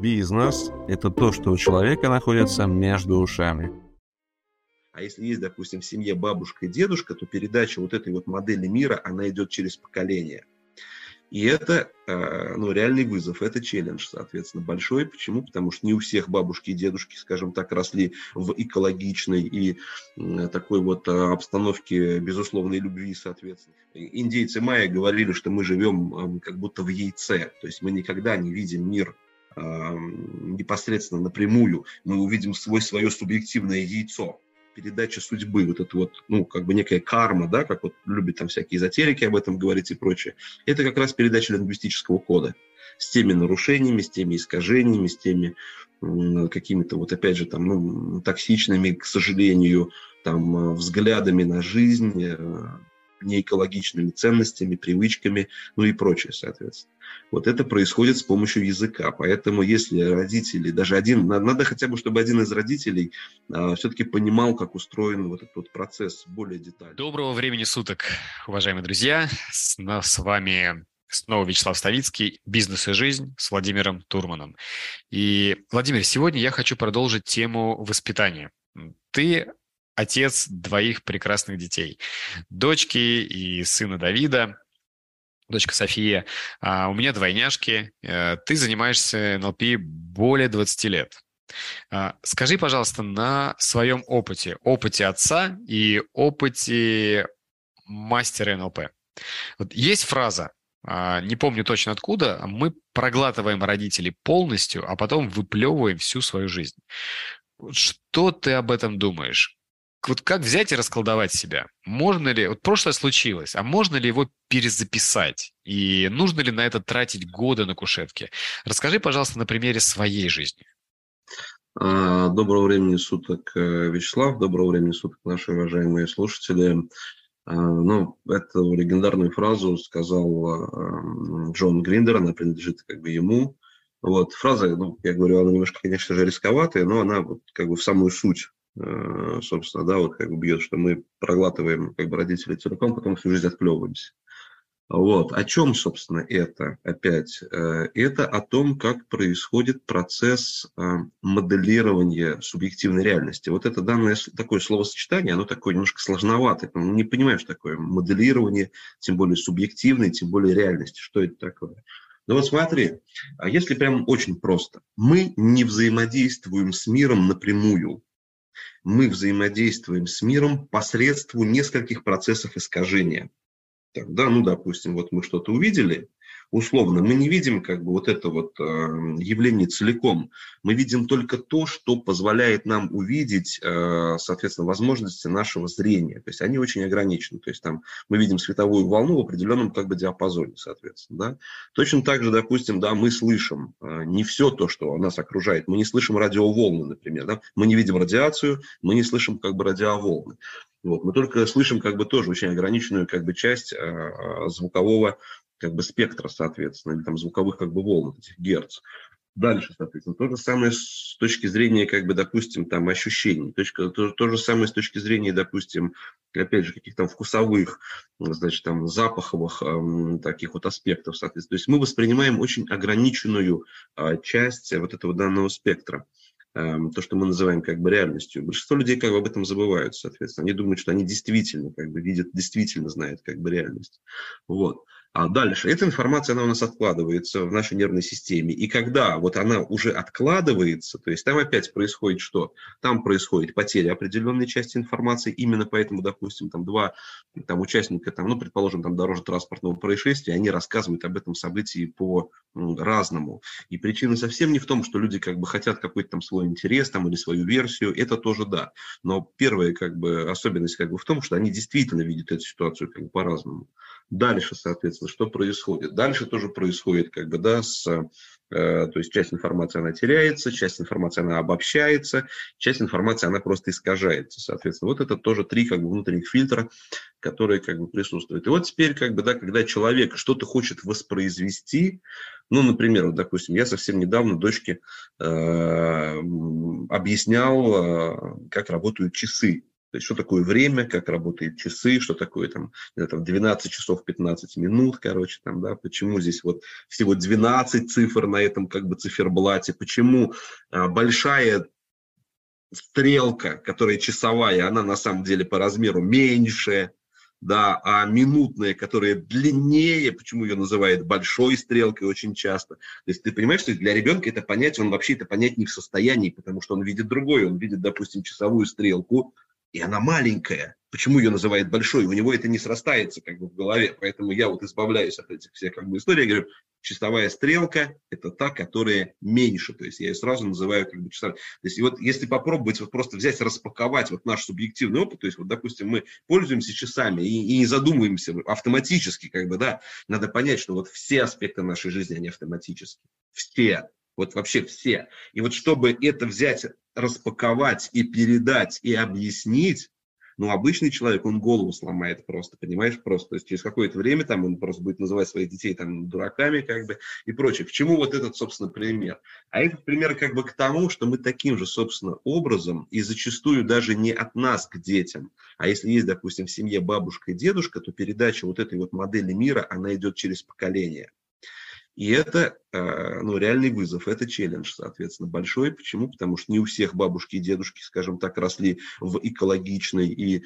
Бизнес – это то, что у человека находится между ушами. А если есть, допустим, в семье бабушка и дедушка, то передача вот этой вот модели мира, она идет через поколение. И это э, ну, реальный вызов, это челлендж, соответственно, большой. Почему? Потому что не у всех бабушки и дедушки, скажем так, росли в экологичной и такой вот э, обстановке безусловной любви, соответственно. Индейцы майя говорили, что мы живем как будто в яйце, то есть мы никогда не видим мир непосредственно напрямую, мы увидим свой, свое субъективное яйцо. Передача судьбы, вот это вот, ну, как бы некая карма, да, как вот любят там всякие эзотерики об этом говорить и прочее, это как раз передача лингвистического кода с теми нарушениями, с теми искажениями, с теми какими-то вот опять же там ну, токсичными, к сожалению, там взглядами на жизнь, э, неэкологичными ценностями, привычками, ну и прочее, соответственно. Вот это происходит с помощью языка. Поэтому если родители, даже один, надо хотя бы, чтобы один из родителей а, все-таки понимал, как устроен вот этот вот процесс более детально. Доброго времени суток, уважаемые друзья. С, с вами Снова Вячеслав Ставицкий, «Бизнес и жизнь» с Владимиром Турманом. И, Владимир, сегодня я хочу продолжить тему воспитания. Ты отец двоих прекрасных детей. Дочки и сына Давида, дочка София. А у меня двойняшки. Э, ты занимаешься НЛП более 20 лет. А, скажи, пожалуйста, на своем опыте, опыте отца и опыте мастера НЛП. Вот есть фраза, а, не помню точно откуда, мы проглатываем родителей полностью, а потом выплевываем всю свою жизнь. Что ты об этом думаешь? Вот как взять и расколдовать себя? Можно ли, вот прошлое случилось, а можно ли его перезаписать? И нужно ли на это тратить годы на кушетке? Расскажи, пожалуйста, на примере своей жизни. А, доброго времени суток, э, Вячеслав. Доброго времени суток, наши уважаемые слушатели. А, ну, эту легендарную фразу сказал а, Джон Гриндер, она принадлежит как бы ему. Вот, фраза, ну, я говорю, она немножко, конечно же, рисковатая, но она вот как бы в самую суть собственно, да, вот как бы бьет, что мы проглатываем как бы родителей целиком, потом всю жизнь отплевываемся. Вот. О чем, собственно, это опять? Э, это о том, как происходит процесс э, моделирования субъективной реальности. Вот это данное такое словосочетание, оно такое немножко сложноватое. Не понимаешь такое моделирование, тем более субъективной, тем более реальности. Что это такое? Ну вот смотри, а если прям очень просто. Мы не взаимодействуем с миром напрямую мы взаимодействуем с миром посредством нескольких процессов искажения. Так, да, ну, допустим, вот мы что-то увидели, условно, мы не видим как бы вот это вот э, явление целиком. Мы видим только то, что позволяет нам увидеть, э, соответственно, возможности нашего зрения. То есть они очень ограничены. То есть там мы видим световую волну в определенном как бы диапазоне, соответственно. Да? Точно так же, допустим, да, мы слышим э, не все то, что нас окружает. Мы не слышим радиоволны, например. Да? Мы не видим радиацию, мы не слышим как бы радиоволны. Вот. Мы только слышим как бы тоже очень ограниченную как бы часть э, звукового как бы спектра, соответственно, или там звуковых как бы волн, этих герц. Дальше, соответственно, то же самое с точки зрения, как бы, допустим, там, ощущений. Точка, то, то же самое с точки зрения, допустим, опять же, каких-то вкусовых, значит, там, запаховых эм, таких вот аспектов, соответственно. То есть мы воспринимаем очень ограниченную э, часть вот этого данного спектра то, что мы называем как бы реальностью. Большинство людей как бы об этом забывают, соответственно. Они думают, что они действительно как бы видят, действительно знают как бы реальность. Вот. А дальше, эта информация, она у нас откладывается в нашей нервной системе. И когда вот она уже откладывается, то есть там опять происходит что? Там происходит потеря определенной части информации. Именно поэтому, допустим, там два там, участника, там, ну, предположим, там дорожно-транспортного происшествия, они рассказывают об этом событии по ну. И причина совсем не в том, что люди как бы хотят какой-то там свой интерес там, или свою версию. Это тоже да. Но первая как бы особенность как бы в том, что они действительно видят эту ситуацию как бы по-разному. Дальше, соответственно, что происходит? Дальше тоже происходит, как бы, да, с, э, то есть часть информации она теряется, часть информации она обобщается, часть информации она просто искажается, соответственно. Вот это тоже три, как бы, внутренних фильтра, которые, как бы, присутствуют. И вот теперь, как бы, да, когда человек что-то хочет воспроизвести, ну, например, вот, допустим, я совсем недавно дочке э, объяснял, э, как работают часы То есть, что такое время, как работают часы, что такое там, там 12 часов 15 минут, короче, там, да, почему здесь вот всего 12 цифр на этом как бы циферблате, почему а, большая стрелка, которая часовая, она на самом деле по размеру меньше, да, а минутная, которая длиннее, почему ее называют большой стрелкой очень часто. То есть ты понимаешь, что для ребенка это понять, он вообще это понять не в состоянии, потому что он видит другое, он видит, допустим, часовую стрелку, и она маленькая. Почему ее называют большой? У него это не срастается как бы в голове. Поэтому я вот избавляюсь от этих всех как бы историй. Я говорю, часовая стрелка – это та, которая меньше. То есть я ее сразу называю как бы часовой. То есть вот если попробовать вот просто взять, распаковать вот наш субъективный опыт, то есть вот, допустим, мы пользуемся часами и, и не задумываемся автоматически, как бы, да, надо понять, что вот все аспекты нашей жизни, они автоматические. Все. Вот вообще все. И вот чтобы это взять, распаковать и передать и объяснить, ну, обычный человек, он голову сломает просто, понимаешь, просто. То есть через какое-то время там он просто будет называть своих детей там дураками, как бы, и прочее. К чему вот этот, собственно, пример? А этот пример как бы к тому, что мы таким же, собственно, образом, и зачастую даже не от нас к детям, а если есть, допустим, в семье бабушка и дедушка, то передача вот этой вот модели мира, она идет через поколение. И это э, ну, реальный вызов, это челлендж, соответственно, большой. Почему? Потому что не у всех бабушки и дедушки, скажем так, росли в экологичной и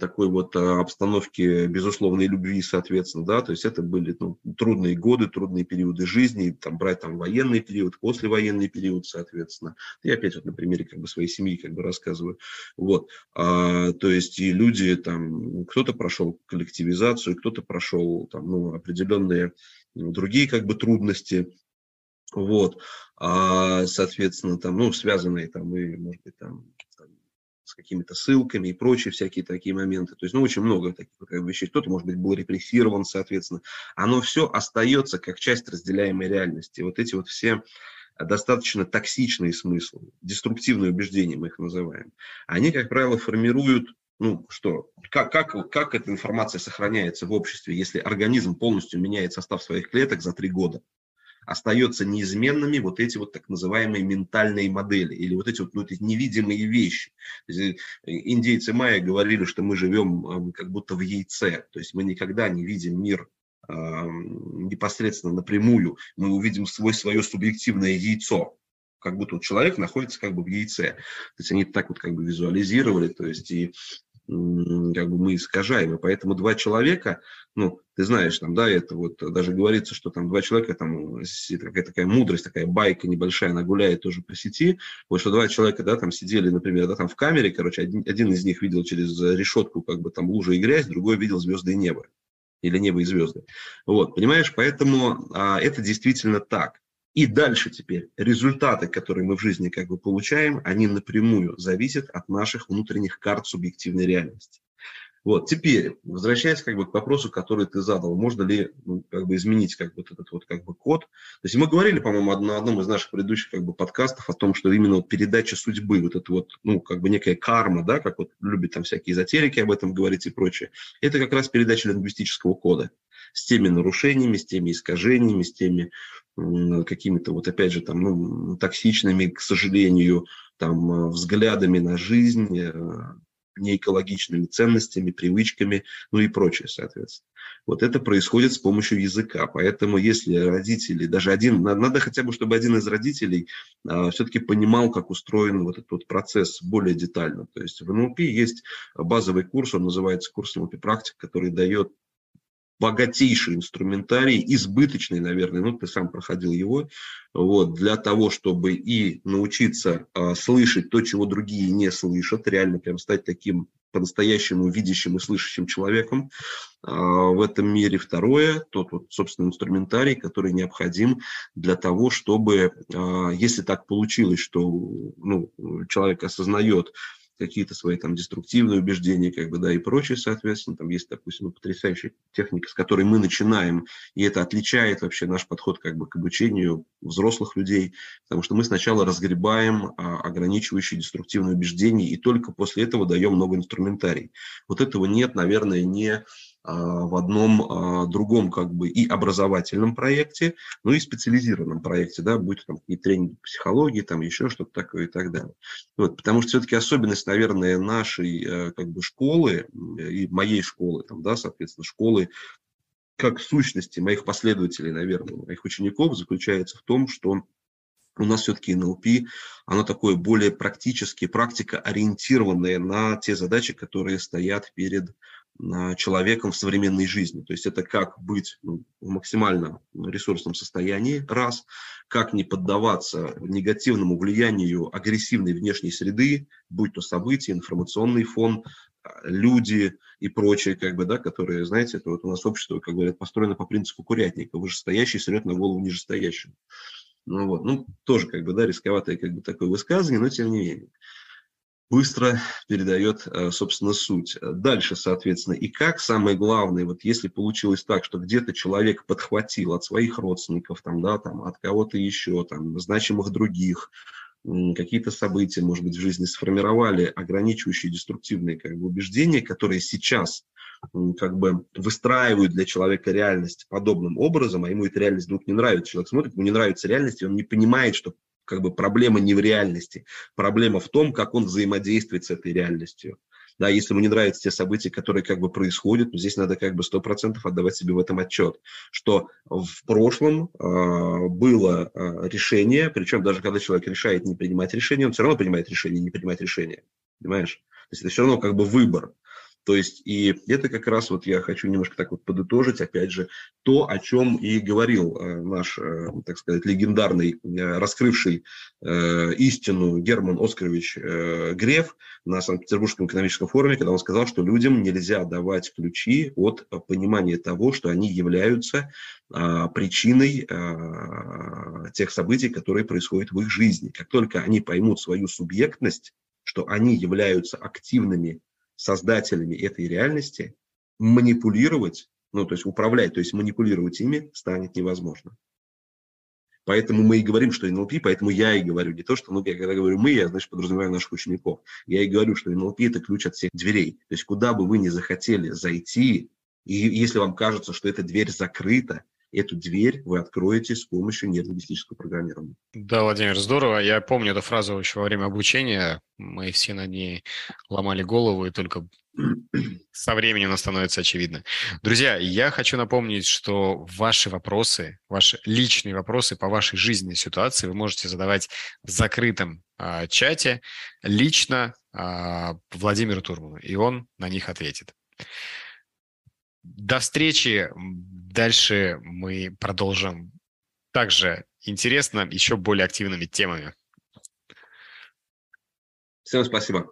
такой вот э, обстановке безусловной любви, соответственно, да, то есть это были ну, трудные годы, трудные периоды жизни, там брать там военный период, послевоенный период, соответственно. Я опять вот на примере как бы своей семьи как бы рассказываю. Вот, а, то есть и люди там, кто-то прошел коллективизацию, кто-то прошел там, ну, определенные другие как бы трудности, вот, а, соответственно, там, ну, связанные там и, может быть, там, там с какими-то ссылками и прочие всякие такие моменты. То есть, ну, очень много таких как бы, вещей. Кто-то, может быть, был репрессирован, соответственно. Оно все остается как часть разделяемой реальности. Вот эти вот все достаточно токсичные смыслы, деструктивные убеждения мы их называем, они, как правило, формируют ну что, как, как, как эта информация сохраняется в обществе, если организм полностью меняет состав своих клеток за три года? Остаются неизменными вот эти вот так называемые ментальные модели или вот эти вот ну, эти невидимые вещи. Э, индейцы майя говорили, что мы живем как будто в яйце, то есть мы никогда не видим мир э, непосредственно напрямую, мы увидим свой, свое субъективное яйцо, как будто человек находится как бы в яйце. То есть они так вот как бы визуализировали, то есть и как бы мы искажаем. И поэтому два человека, ну, ты знаешь, там, да, это вот даже говорится, что там два человека, там, какая-то такая мудрость, такая байка небольшая, она гуляет тоже по сети, вот что два человека, да, там сидели, например, да, там в камере, короче, один, один из них видел через решетку, как бы там лужа и грязь, другой видел звезды и небо или небо и звезды. Вот, понимаешь, поэтому а, это действительно так. И дальше теперь результаты, которые мы в жизни как бы получаем, они напрямую зависят от наших внутренних карт субъективной реальности. Вот, теперь, возвращаясь как бы к вопросу, который ты задал, можно ли ну, как бы изменить как бы этот вот как бы код. То есть мы говорили, по-моему, на одном из наших предыдущих как бы подкастов о том, что именно вот передача судьбы, вот это вот, ну, как бы некая карма, да, как вот любят там всякие эзотерики об этом говорить и прочее, это как раз передача лингвистического кода с теми нарушениями, с теми искажениями, с теми какими-то вот опять же там ну, токсичными, к сожалению, там э, взглядами на жизнь, э, неэкологичными ценностями, привычками, ну и прочее, соответственно. Вот это происходит с помощью языка. Поэтому если родители, даже один, надо хотя бы, чтобы один из родителей а, все-таки понимал, как устроен вот этот вот процесс более детально. То есть в НЛП есть базовый курс, он называется курс НЛП практик, который дает богатейший инструментарий, избыточный, наверное, ну, ты сам проходил его, вот, для того, чтобы и научиться а, слышать то, чего другие не слышат, реально прям стать таким по-настоящему видящим и слышащим человеком а, в этом мире. Второе, тот вот, собственно, инструментарий, который необходим для того, чтобы, а, если так получилось, что ну, человек осознает, какие-то свои там деструктивные убеждения, как бы, да, и прочее, соответственно. Там есть, допустим, потрясающая техника, с которой мы начинаем, и это отличает вообще наш подход как бы к обучению взрослых людей, потому что мы сначала разгребаем а, ограничивающие деструктивные убеждения, и только после этого даем новый инструментарий. Вот этого нет, наверное, не в одном а, другом как бы и образовательном проекте, ну и специализированном проекте, да, будь там и тренинг психологии, там еще что-то такое и так далее. Вот, потому что все-таки особенность, наверное, нашей э, как бы школы и моей школы, там, да, соответственно, школы как сущности моих последователей, наверное, моих учеников заключается в том, что у нас все-таки НЛП, оно такое более практически, практика ориентированная на те задачи, которые стоят перед человеком в современной жизни. То есть это как быть ну, в максимально ресурсном состоянии, раз, как не поддаваться негативному влиянию агрессивной внешней среды, будь то события, информационный фон, люди и прочее, как бы, да, которые, знаете, это вот у нас общество, как говорят, построено по принципу курятника. Вышестоящий срет на голову нижестоящему. Ну вот, ну, тоже как бы, да, рисковатое как бы такое высказывание, но тем не менее быстро передает, э, собственно, суть. Дальше, соответственно, и как самое главное, вот если получилось так, что где-то человек подхватил от своих родственников, там, да, там, от кого-то еще, там, значимых других, какие-то события, может быть, в жизни сформировали ограничивающие деструктивные как бы, убеждения, которые сейчас как бы выстраивают для человека реальность подобным образом, а ему эта реальность вдруг не нравится. Человек смотрит, ему не нравится реальность, и он не понимает, что как бы проблема не в реальности. Проблема в том, как он взаимодействует с этой реальностью. Да, если ему не нравятся те события, которые как бы происходят, то здесь надо как бы сто процентов отдавать себе в этом отчет, что в прошлом э, было э, решение, причем даже когда человек решает не принимать решение, он все равно принимает решение не принимать решение, понимаешь? То есть это все равно как бы выбор. То есть, и это как раз вот я хочу немножко так вот подытожить, опять же, то, о чем и говорил э, наш, э, так сказать, легендарный, э, раскрывший истину Герман Оскарович Греф на Санкт-Петербургском экономическом форуме, когда он сказал, что людям нельзя давать ключи от понимания того, что они являются причиной тех событий, которые происходят в их жизни. Как только они поймут свою субъектность, что они являются активными создателями этой реальности, манипулировать, ну, то есть управлять, то есть манипулировать ими станет невозможно. Поэтому мы и говорим, что НЛП, поэтому я и говорю, не то, что, ну, я когда говорю мы, я, значит, подразумеваю наших учеников. Я и говорю, что НЛП – это ключ от всех дверей. То есть куда бы вы ни захотели зайти, и если вам кажется, что эта дверь закрыта, эту дверь вы откроете с помощью нейролингвистического программирования. Да, Владимир, здорово. Я помню эту фразу еще во время обучения. Мы все над ней ломали голову, и только со временем она становится очевидно. Друзья, я хочу напомнить, что ваши вопросы, ваши личные вопросы по вашей жизненной ситуации вы можете задавать в закрытом а, чате лично а, Владимиру Турману, и он на них ответит. До встречи. Дальше мы продолжим также интересно, еще более активными темами. Всем спасибо.